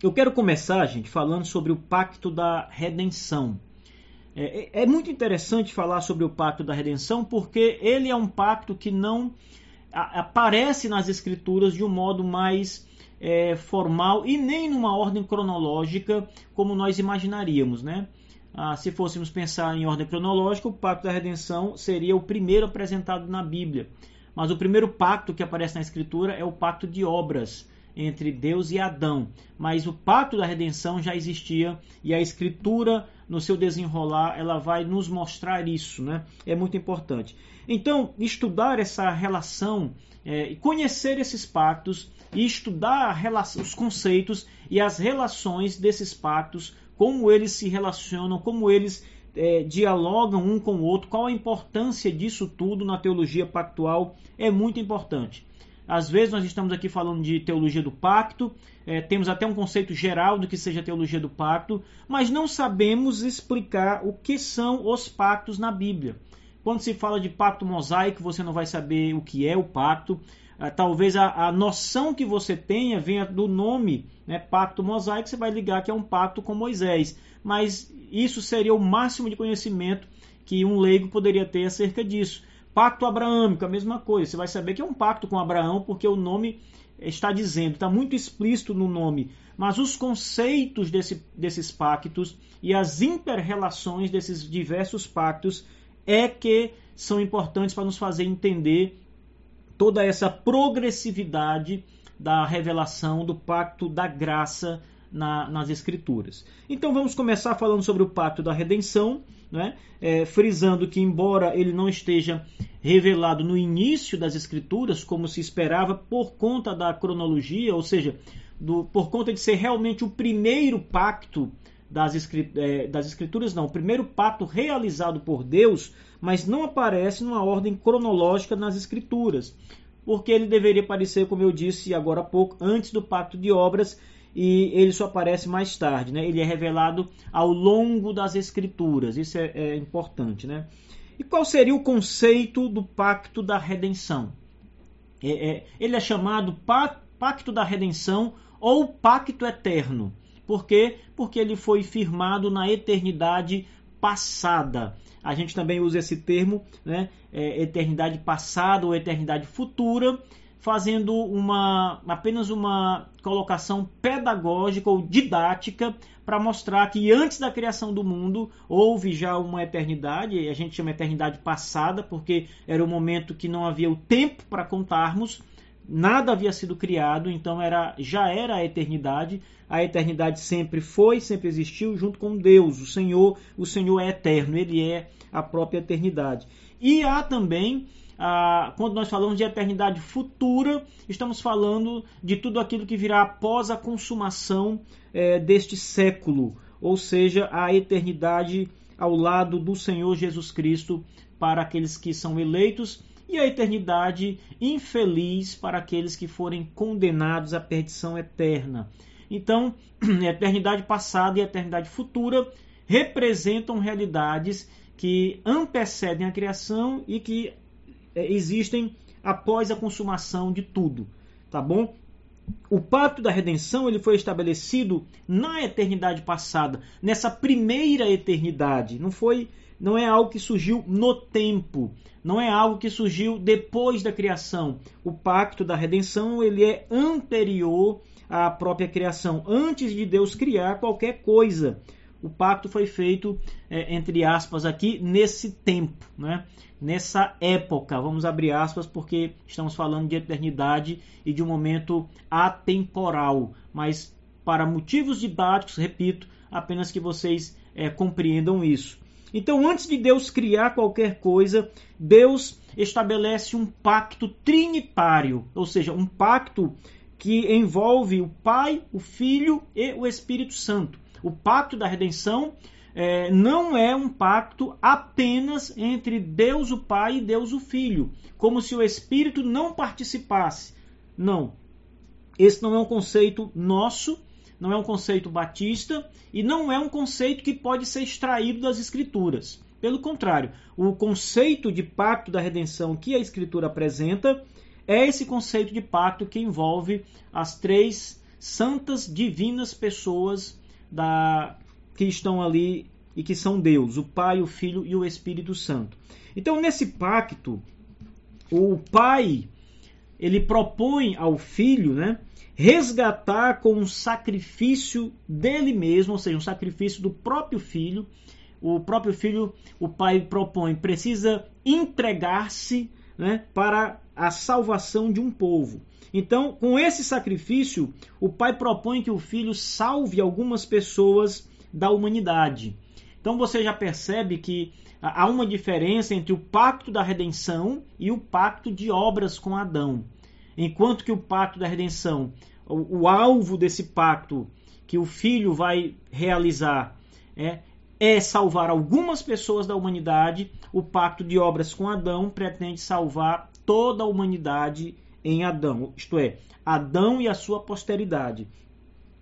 Eu quero começar, gente, falando sobre o pacto da redenção. É, é, é, muito interessante falar sobre o pacto da redenção porque ele é um pacto que não aparece nas escrituras de um modo mais é, formal e nem numa ordem cronológica como nós imaginaríamos, né? Ah, se fôssemos pensar em ordem cronológica, o pacto da redenção seria o primeiro apresentado na Bíblia. Mas o primeiro pacto que aparece na Escritura é o pacto de obras entre Deus e Adão. Mas o pacto da redenção já existia e a Escritura, no seu desenrolar, ela vai nos mostrar isso, né? É muito importante. Então, estudar essa relação, é, conhecer esses pactos e estudar relação, os conceitos e as relações desses pactos, como eles se relacionam, como eles é, dialogam um com o outro, qual a importância disso tudo na teologia pactual é muito importante. Às vezes nós estamos aqui falando de teologia do pacto, é, temos até um conceito geral do que seja teologia do pacto, mas não sabemos explicar o que são os pactos na Bíblia. Quando se fala de pacto mosaico, você não vai saber o que é o pacto. Ah, talvez a, a, noção que você tenha venha do nome né, pacto mosaico, você vai ligar que é um pacto com Moisés. Mas isso seria o máximo de conhecimento que um leigo poderia ter acerca disso. Pacto abraâmico, a mesma coisa. Você vai saber que é um pacto com Abraão, porque o nome está dizendo, está muito explícito no nome. Mas os conceitos desse, desses pactos e as interrelações desses diversos pactos é que são importantes para nos fazer entender toda essa progressividade da revelação do pacto da graça na, nas Escrituras. Então vamos começar falando sobre o pacto da redenção, né? É, frisando que, embora ele não esteja revelado no início das Escrituras, como se esperava, por conta da cronologia, ou seja, do, por conta de ser realmente o primeiro pacto das, é, das Escrituras, não, o primeiro pacto realizado por Deus, mas não aparece numa ordem cronológica nas Escrituras, porque ele deveria aparecer, como eu disse agora há pouco, antes do pacto de obras e ele só aparece mais tarde, né? Ele é revelado ao longo das escrituras, isso é, é importante, né? E qual seria o conceito do pacto da redenção? É, é, ele é chamado pacto da redenção ou pacto eterno. Por quê? Porque ele foi firmado na eternidade passada. A gente também usa esse termo, né? É, eternidade passada ou eternidade futura, fazendo uma apenas uma colocação pedagógica ou didática para mostrar que antes da criação do mundo houve já uma eternidade, a gente chama eternidade passada, porque era o momento que não havia o tempo para contarmos, nada havia sido criado, então era já era a eternidade. A eternidade sempre foi, sempre existiu junto com Deus, o Senhor, o Senhor é eterno, ele é a própria eternidade. E há também ah, quando nós falamos de eternidade futura, estamos falando de tudo aquilo que virá após a consumação é, deste século, ou seja, a eternidade ao lado do Senhor Jesus Cristo para aqueles que são eleitos e a eternidade infeliz para aqueles que forem condenados à perdição eterna. Então, a eternidade passada e a eternidade futura representam realidades que antecedem a criação e que existem após a consumação de tudo, tá bom? O pacto da redenção ele foi estabelecido na eternidade passada, nessa primeira eternidade. Não foi, não é algo que surgiu no tempo, não é algo que surgiu depois da criação. O pacto da redenção ele é anterior à própria criação, antes de Deus criar qualquer coisa o pacto foi feito, é, entre aspas, aqui, nesse tempo, né? nessa época. Vamos abrir aspas porque estamos falando de eternidade e de um momento atemporal. Mas, para motivos didáticos, repito, apenas que vocês é, compreendam isso. Então, antes de Deus criar qualquer coisa, Deus estabelece um pacto trinitário, ou seja, um pacto que envolve o Pai, o Filho e o Espírito Santo. O pacto da redenção é, não é um pacto apenas entre Deus o Pai e Deus o Filho, como se o Espírito não participasse. Não. Esse não é um conceito nosso, não é um conceito batista e não é um conceito que pode ser extraído das Escrituras. Pelo contrário, o conceito de pacto da redenção que a Escritura apresenta é esse conceito de pacto que envolve as três santas, divinas pessoas da que estão ali e que são Deus, o Pai, o Filho e o Espírito Santo. Então, nesse pacto, o Pai ele propõe ao Filho, né, resgatar com um sacrifício dele mesmo, ou seja, um sacrifício do próprio Filho. O próprio Filho, o Pai propõe, precisa entregar-se né, para a salvação de um povo. Então, com esse sacrifício, o Pai propõe que o Filho salve algumas pessoas da humanidade. Então você já percebe que há uma diferença entre o pacto da redenção e o pacto de obras com Adão. Enquanto que o pacto da redenção, o, o alvo desse pacto que o filho vai realizar é, é salvar algumas pessoas da humanidade, o pacto de obras com Adão pretende salvar toda a humanidade em Adão, isto é, Adão e a sua posteridade.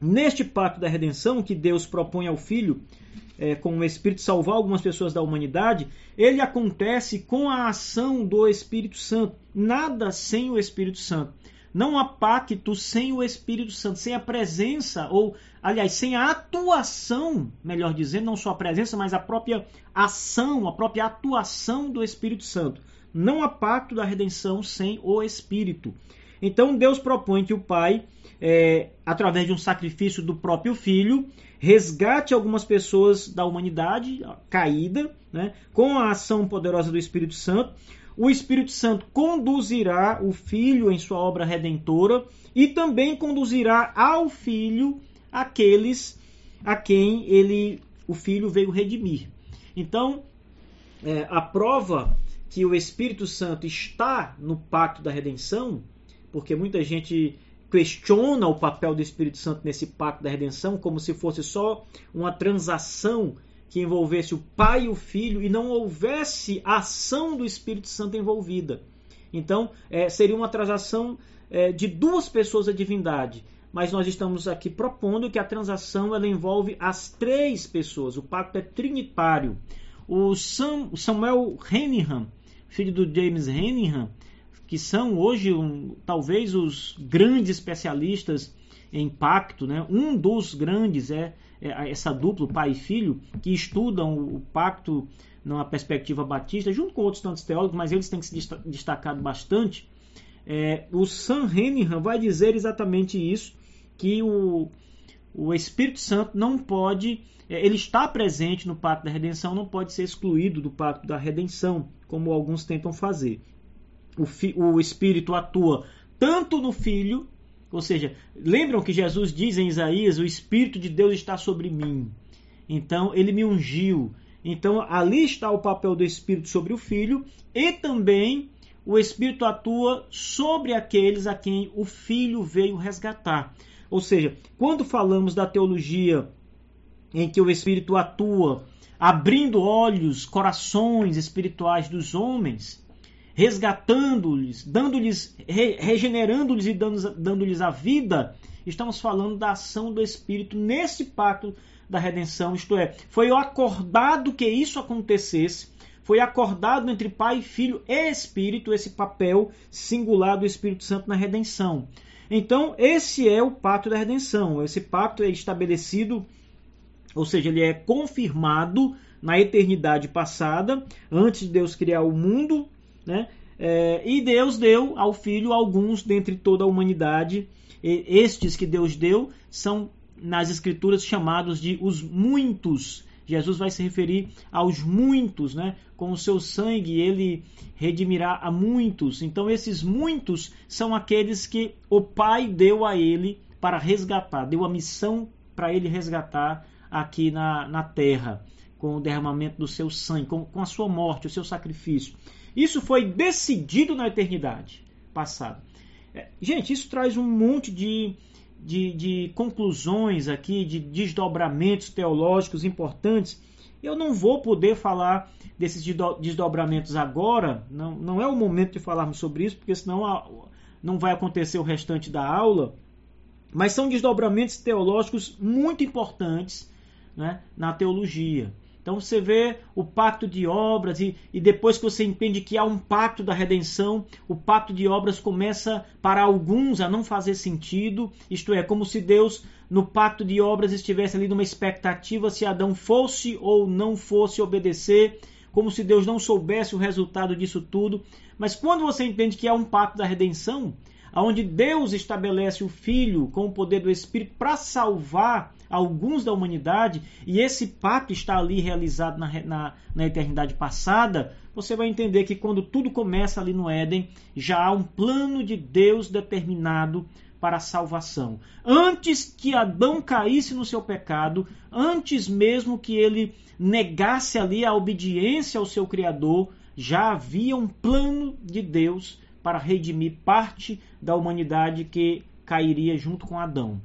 Neste pacto da redenção que Deus propõe ao Filho, é, com o Espírito salvar algumas pessoas da humanidade, ele acontece com a ação do Espírito Santo. Nada sem o Espírito Santo. Não há pacto sem o Espírito Santo, sem a presença, ou, aliás, sem a atuação, melhor dizendo, não só a presença, mas a própria ação, a própria atuação do Espírito Santo. Não há pacto da redenção sem o Espírito. Então Deus propõe que o Pai, é, através de um sacrifício do próprio Filho, resgate algumas pessoas da humanidade caída, né, com a ação poderosa do Espírito Santo. O Espírito Santo conduzirá o Filho em sua obra redentora e também conduzirá ao Filho aqueles a quem ele, o Filho veio redimir. Então, é, a prova que o Espírito Santo está no pacto da redenção, porque muita gente questiona o papel do Espírito Santo nesse pacto da redenção como se fosse só uma transação que envolvesse o Pai e o Filho e não houvesse ação do Espírito Santo envolvida. Então, é, seria uma transação é, de duas pessoas a divindade. Mas nós estamos aqui propondo que a transação ela envolve as três pessoas. O pacto é trinitário. O Sam, Samuel Henningham filho do James Henningham, que são hoje um, talvez os grandes especialistas em pacto, né? Um dos grandes é, é essa dupla, pai e filho, que estudam o pacto numa perspectiva batista, junto com outros tantos teólogos, mas eles têm que se destacado bastante. É, o Sam Henningham vai dizer exatamente isso, que o, o Espírito Santo não pode, é, ele está presente no pacto da redenção, não pode ser excluído do pacto da redenção, como alguns tentam fazer. O, fi, o Espírito atua tanto no Filho, ou seja, lembram que Jesus diz em Isaías: O Espírito de Deus está sobre mim. Então, ele me ungiu. Então, ali está o papel do Espírito sobre o Filho e também o Espírito atua sobre aqueles a quem o Filho veio resgatar. Ou seja, quando falamos da teologia em que o Espírito atua abrindo olhos, corações espirituais dos homens, resgatando-lhes, dando-lhes, re, regenerando-lhes e dando-lhes a vida, estamos falando da ação do Espírito nesse pacto da redenção, isto é, foi acordado que isso acontecesse, foi acordado entre Pai, Filho e Espírito esse papel singular do Espírito Santo na redenção. Então, esse é o pacto da redenção. Esse pacto é estabelecido, ou seja, ele é confirmado na eternidade passada, antes de Deus criar o mundo, né? É, e Deus deu ao Filho alguns dentre toda a humanidade. E estes que Deus deu são nas Escrituras chamados de os muitos Jesus vai se referir aos muitos, né? Com o seu sangue ele redimirá a muitos. Então esses muitos são aqueles que o Pai deu a ele para resgatar, deu a missão para ele resgatar aqui na, na terra, com o derramamento do seu sangue, com, com a sua morte, o seu sacrifício. Isso foi decidido na eternidade passada. É, gente, isso traz um monte de de, de conclusões aqui, de desdobramentos teológicos importantes. Eu não vou poder falar desses desdobramentos agora, não, não é o momento de falarmos sobre isso, porque senão não vai acontecer o restante da aula. Mas são desdobramentos teológicos muito importantes né, na teologia. Então você vê o pacto de obras, e, e, depois que você entende que há um pacto da redenção, o pacto de obras começa para alguns a não fazer sentido. Isto é, como se Deus, no pacto de obras, estivesse ali numa expectativa se Adão fosse ou não fosse obedecer, como se Deus não soubesse o resultado disso tudo. Mas quando você entende que há um pacto da redenção, onde Deus estabelece o Filho com o poder do Espírito para salvar alguns da humanidade, e esse pacto está ali realizado na, na, na, eternidade passada, você vai entender que quando tudo começa ali no Éden, já há um plano de Deus determinado para a salvação. Antes que Adão caísse no seu pecado, antes mesmo que ele negasse ali a obediência ao seu Criador, já havia um plano de Deus para redimir parte da humanidade que cairia junto com Adão.